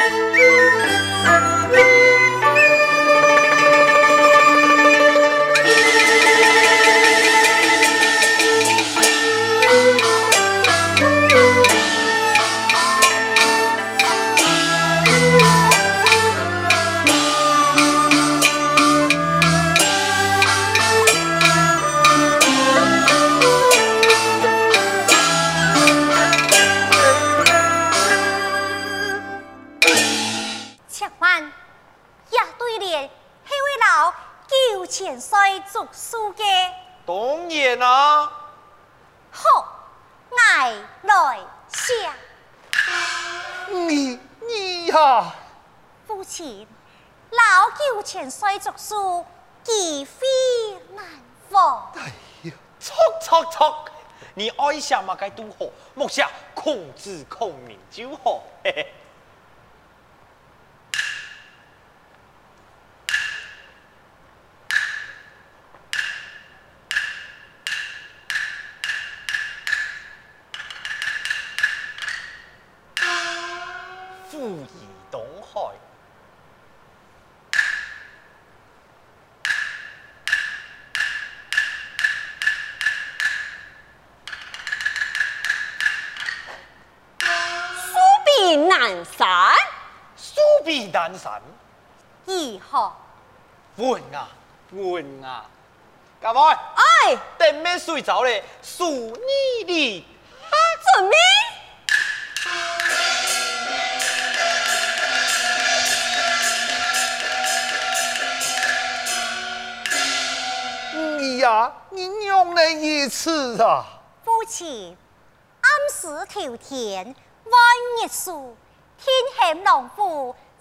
Música 老叫前衰作书，几非难逢。哎呀，错错错！你爱什么该都好，莫想控制孔明就好。南山，如何？稳啊，稳啊！干嘛，哎，等咩睡着咧？数你哩，啊，准备。你呀，你用了一次啊！父亲，暗时头田，万日树，天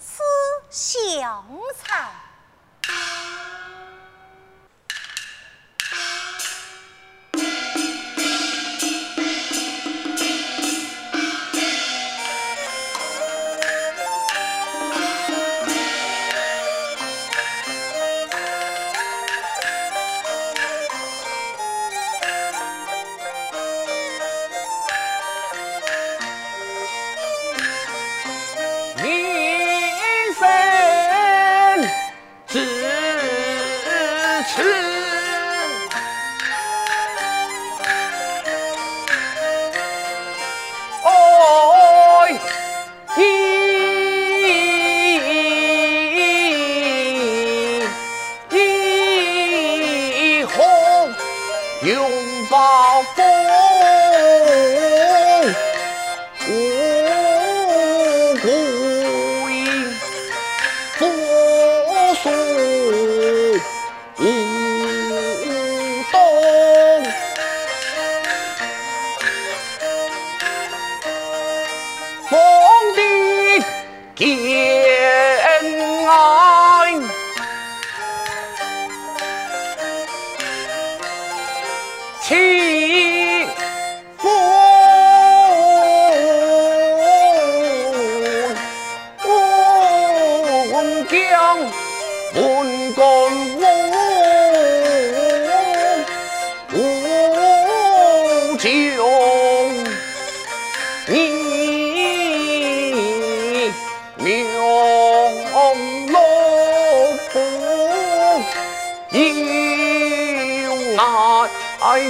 吃香菜。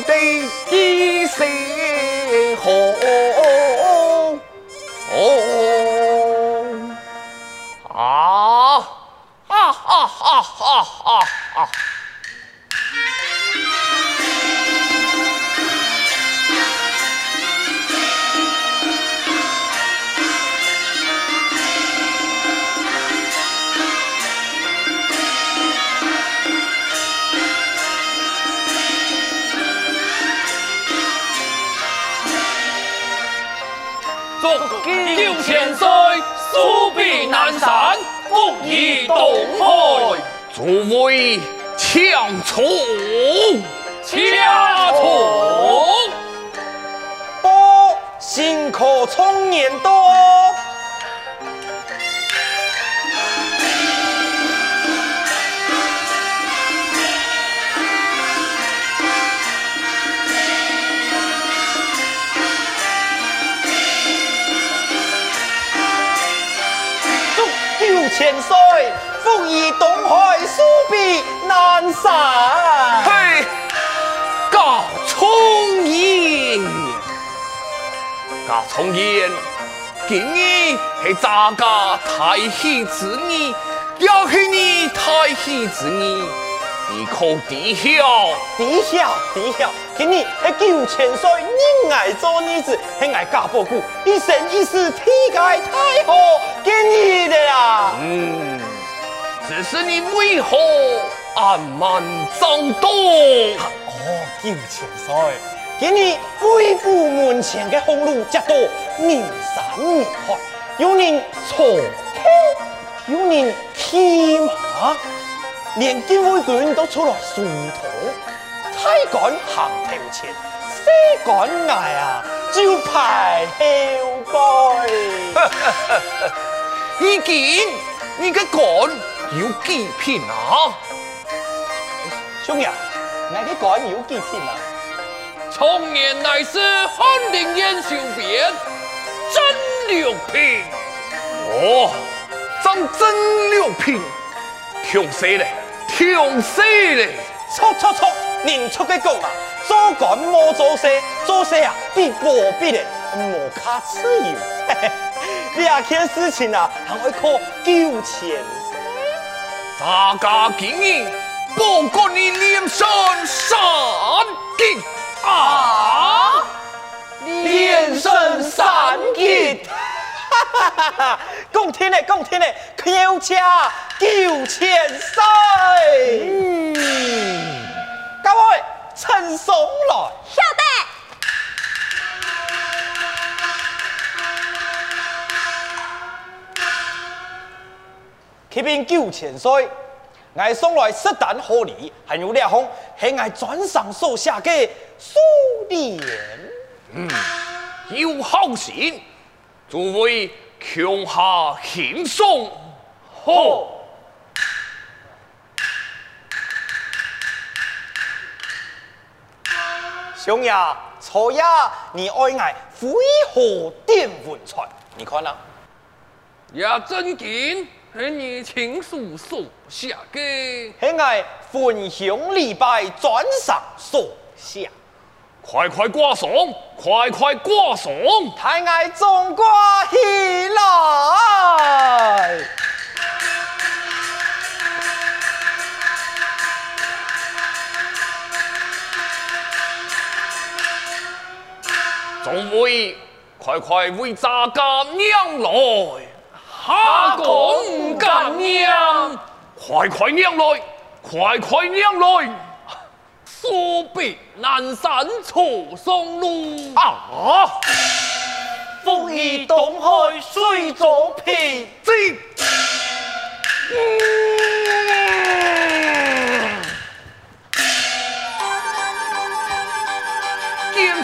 吃香菜。九报新科冲年多。千岁，复以东海，苏比南山。高聪贤，今日是咱家太喜之日，也是你太喜之日，你可知晓？知晓，知晓。今日是九千岁，你爱做女子，是爱嫁伯姑，一生一世，天界太好，给你的啦。嗯，只是你为何暗瞒张东？哦，九千岁，今日贵府门前的红炉接到人山人海，有人坐车，有人骑马，连警卫军都出来梳头。太官行头前，小官来啊，就排后辈。已经，你个官有几品啊？兄弟，你个官有几品啊？从年乃是翰林院修编，真六品。哦，真真六品，听谁嘞？听谁嘞？错错错！人出嘅讲啊，做官莫做事，做事啊必波必的，莫卡自由。两件事情啊，还会靠九千岁。大家今日报告你连胜三杰啊！连胜三杰，哈哈哈！讲天嘞，讲天嘞，要加九千岁。嗯。各位，呈上来。晓得。启禀九千岁，我送来十担贺礼，还有两封系我专上所写嘅书联。嗯，有好信，诸位穷下轻松。好。兄呀，错呀，你爱爱为何点文传？你看啊，也真紧，是你亲手所写嘅，是爱焚香礼拜转上所写，快快挂上，快快挂上，太爱中国起来。众位，快快为咱家娘来！下官干娘，快快娘来，快快娘来！苏北南山初上路啊！复以东海水作平，进。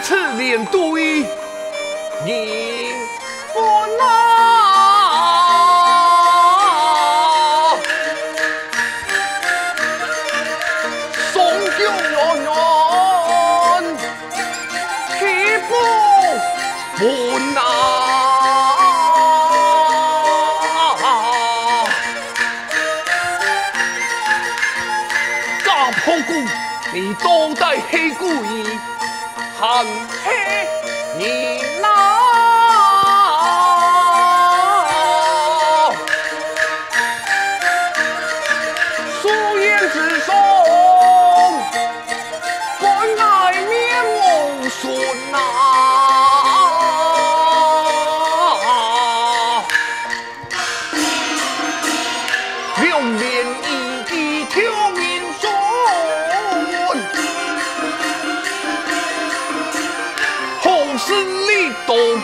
此连队，你不看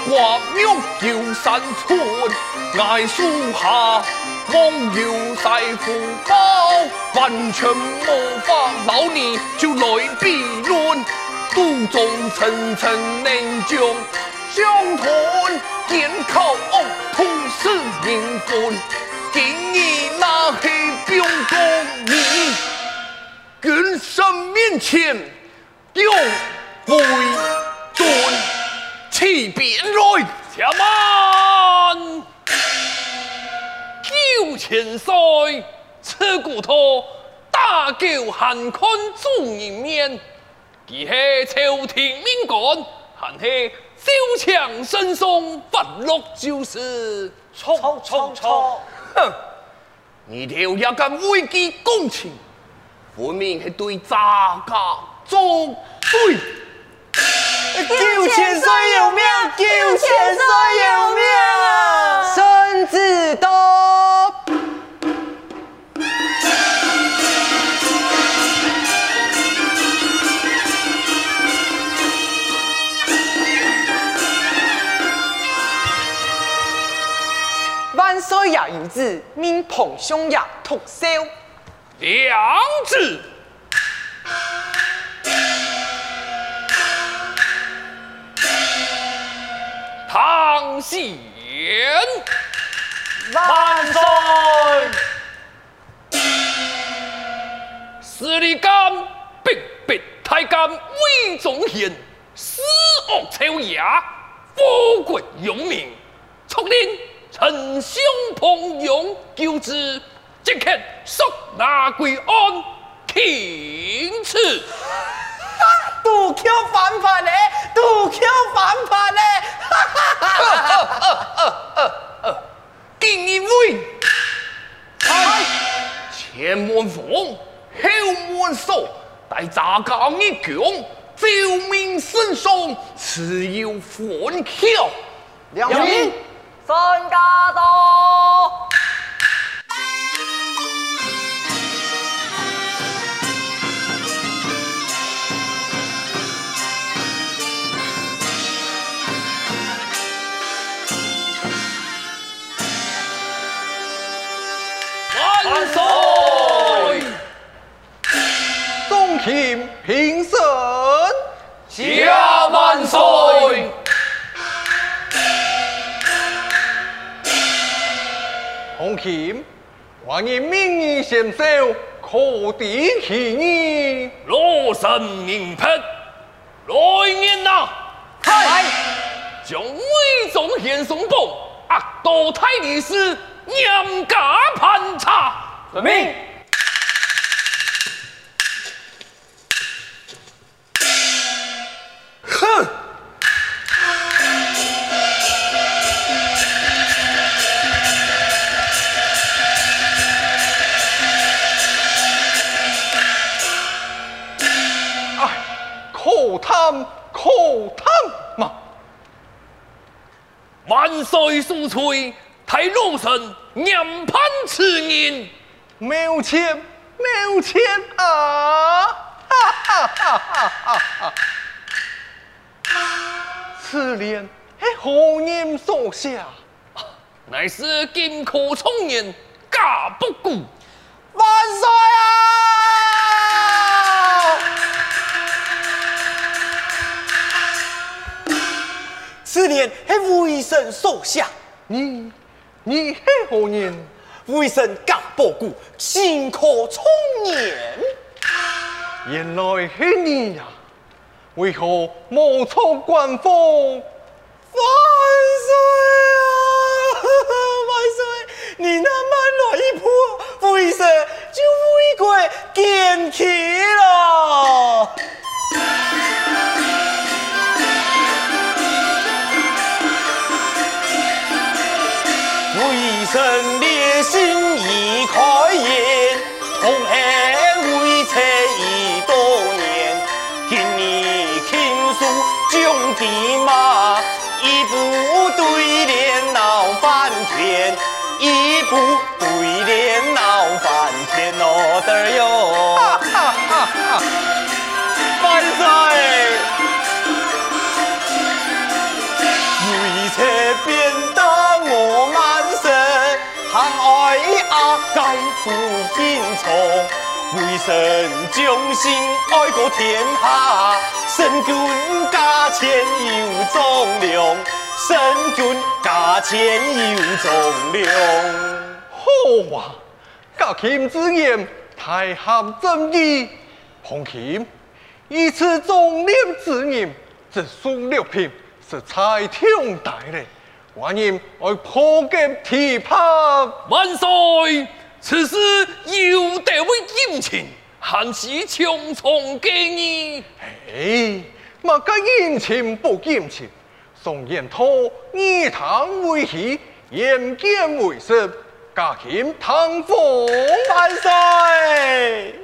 挂玉桥山村，崖树下望瑶细扶高，完全无法老你就来比论，肚中层层凝浆相吞，健口吐死人魂，今日那黑表公你，君身面前用为尊。起兵来，且慢！九九千岁，此骨头大叫汉看主人面，既系朝廷命官，还系招强神送，发落就是错错错！哼，你条也敢危机公情，分明系对咱家作对。救千岁有命，救千岁有命啊，孙子多。万岁爷有旨，命彭兄爷督收。两子。唐贤，万岁！司礼监逼迫太监魏忠贤，死恶抄家，祸国殃民，促令丞相彭勇救之，即刻速拿归案，听赐。杜克反叛嘞！杜克反叛嘞！今日为前门房，后门锁，待诈假一讲，奏明圣上，自有欢笑。两名孙家到。众卿，欢迎明日先收，可抵其意。罗生明白，来人呐！嗨，将魏忠贤送报，恶道太律师严加盘查。遵命。哼！可贪嘛！万岁速催，太老臣严判此人。没钱没钱啊！哈哈哈哈哈哈！此联系何人所下？乃是金科총年贾不顾。万岁啊！此联系魏神所下，你你系何人？魏神贾不顾，金科총年。原来系你呀！为何冒充官封？万岁啊！万岁！你那慢来一步，魏神就回归见起了。魏神烈心已开眼，同恨魏贼已多年，听你倾诉将地马，一部对联闹翻天，一部对联闹翻天哦得哟！阿该负荆从。魏神将心爱国天下，神君驾前有重量，神君驾前有重量。好啊！家卿之言太合正义，彭卿以此忠廉之言，直属六品是才通大人，欢迎我破剑提拍。万岁！此事有得为金钱，还是重重给你。哎，嘛该金钱不金钱，宋延涛以唐为喜，眼见为实，家 kim 唐风万岁！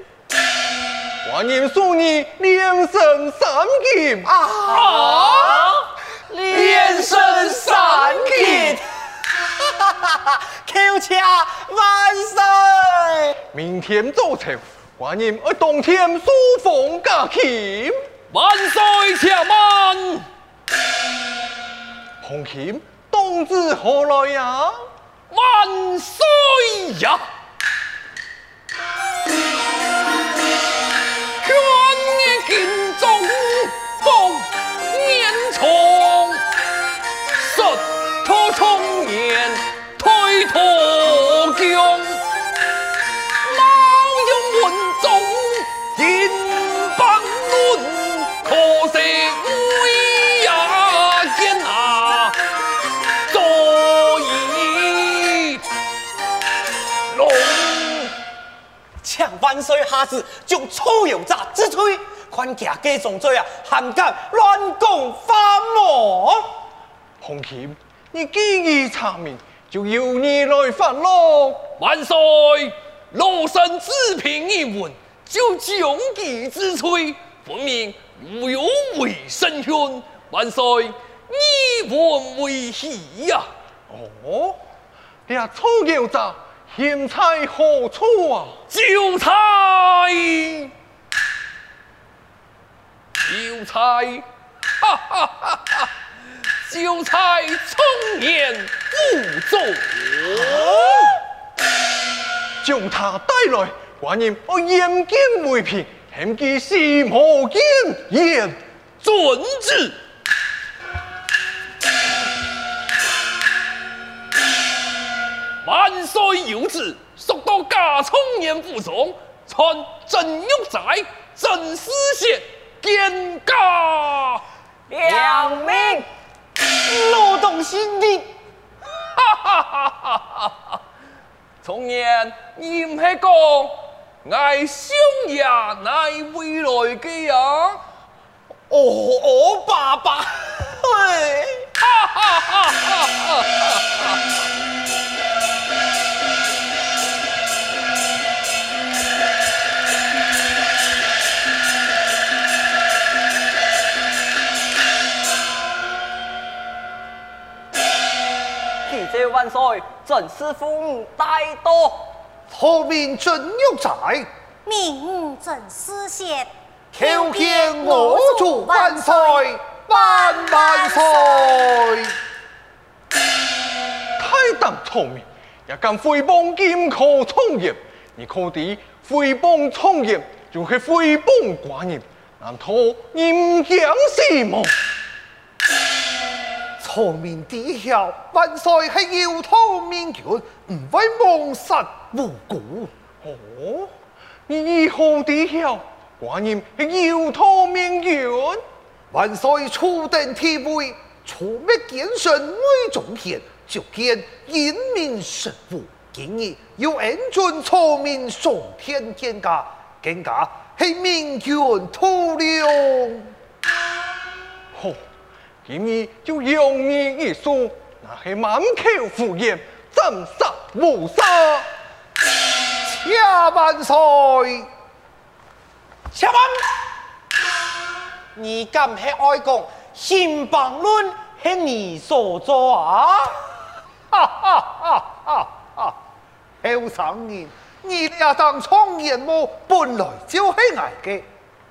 欢迎送你连胜三金啊！啊！连胜三金，哈哈哈！叩请万岁！明天早晨，欢迎我当天书房家 kim。万岁！且慢，红 kim 冬至何来呀？万岁呀！万岁下旨，将错有诈之罪，宽加加重罪啊！还敢乱讲话么？红 kim，你既已查明，就由你来发落。万岁，老生只凭一文，就将其之罪，分明无有违圣训。万岁，你闻为喜呀？哦，你错有诈。现在何处啊？就在，就在，哈哈哈哈！就在聪言无中，将他带来，寡人我严禁为凭，恨其是何坚言，遵旨。万岁有旨，速到家充年府中，传曾玉载、曾思贤见家。两名，劳动心力。哈哈哈哈哈哈！充年，你唔系讲爱兄也乃未来嘅呀？哦哦，爸爸，嘿，哈哈哈哈哈哈！万岁！曾师傅带到，后面真有在，明曾思贤，求见我祝万岁，万万岁！太当聪明，也敢诽谤金科创业，你可知诽谤创业就是诽谤寡人，难道你讲什么？聪明弟兄，万岁系要讨命权，唔会蒙杀无辜。哦，你以后弟兄，观音系要讨命权，万岁初登天位，除灭奸神为中天，就见英明神武，今日有恩准聪明上天见驾，见驾系命权徒留。今日就用你一说，那是满口胡言，斩杀无赦。且万岁！且慢！你敢系爱讲新榜论是你所作啊？哈哈哈！哈哈！后生人，你俩当聪言么？本来就是爱嘅，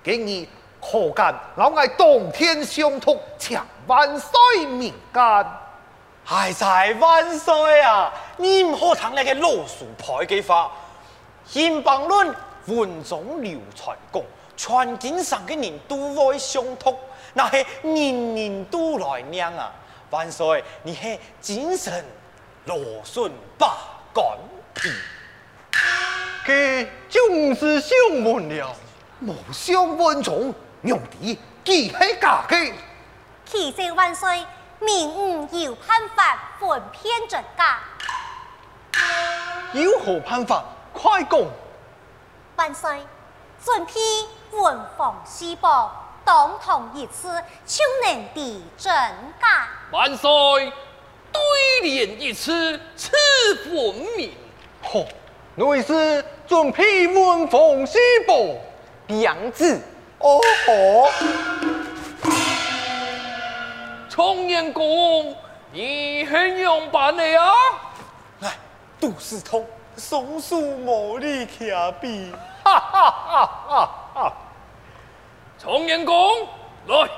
今日可干老爱当天相托，强。万岁民间。哎在万岁啊！你唔好听那个老鼠牌嘅话，新榜论文中流传讲，全京上嘅人都会相通，那系人人都来念啊！万岁，你系精神罗顺八干皮，佢就唔是上文了，冇上文中用的既系假嘅。启奏万岁，明吾有判法分偏真假。有何判法？快讲！万岁，准批文房四宝，当堂一次就能地真假。万岁，对联一次，此文明。嚯，内是准批文房四宝，两字。哦吼！崇言公，你很勇敢的啊！来，杜世通，松树魔力卡比，哈哈哈哈哈！崇言公，来，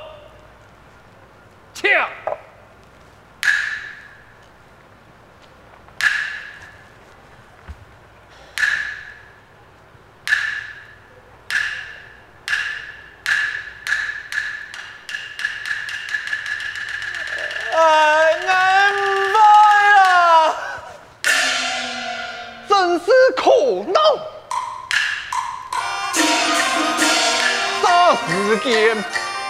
抢！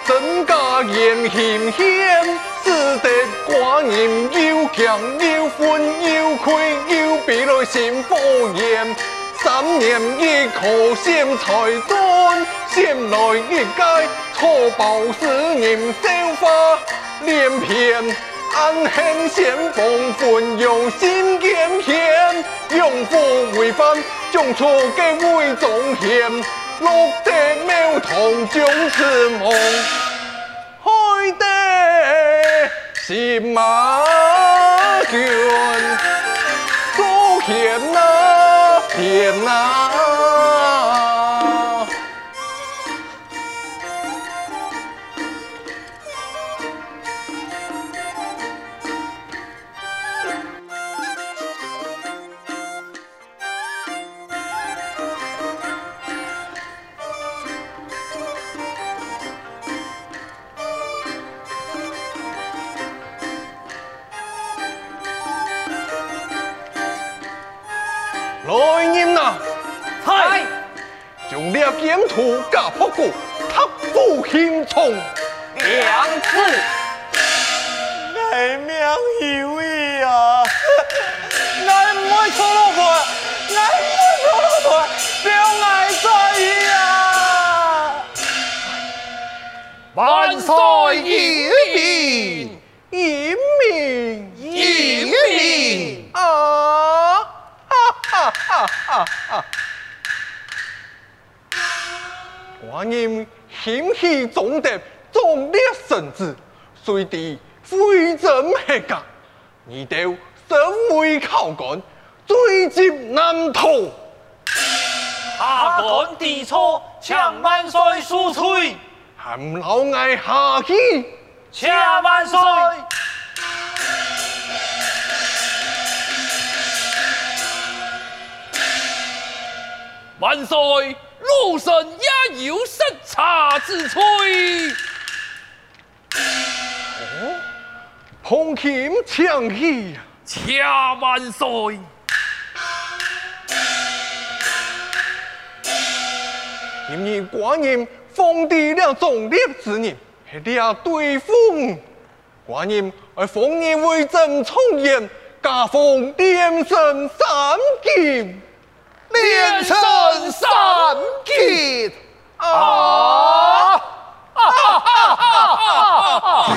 真假言行险，使得寡人又强又愤又愧又避来心火焰。三年一考先才准，先来一届错报使人笑话连篇。暗恨先锋奋勇心坚险，勇夫违反将错给为忠献。落得庙堂将是梦，开得心马倦，多险哪险哪。万岁英明，英明，英明啊！哈哈哈哈！寡人兴起总得壮烈神智，随地挥征黑甲，你都身为考官，罪孽难逃。下官知错，请万岁恕罪。含老爱下去，请万岁。万岁！老神也有失察之罪。哦，红琴抢戏，请万岁！今日寡人封地了种猎子人，还了对风，寡人而封你为正冲严，加封连胜三剑，连胜三剑啊！啊哈！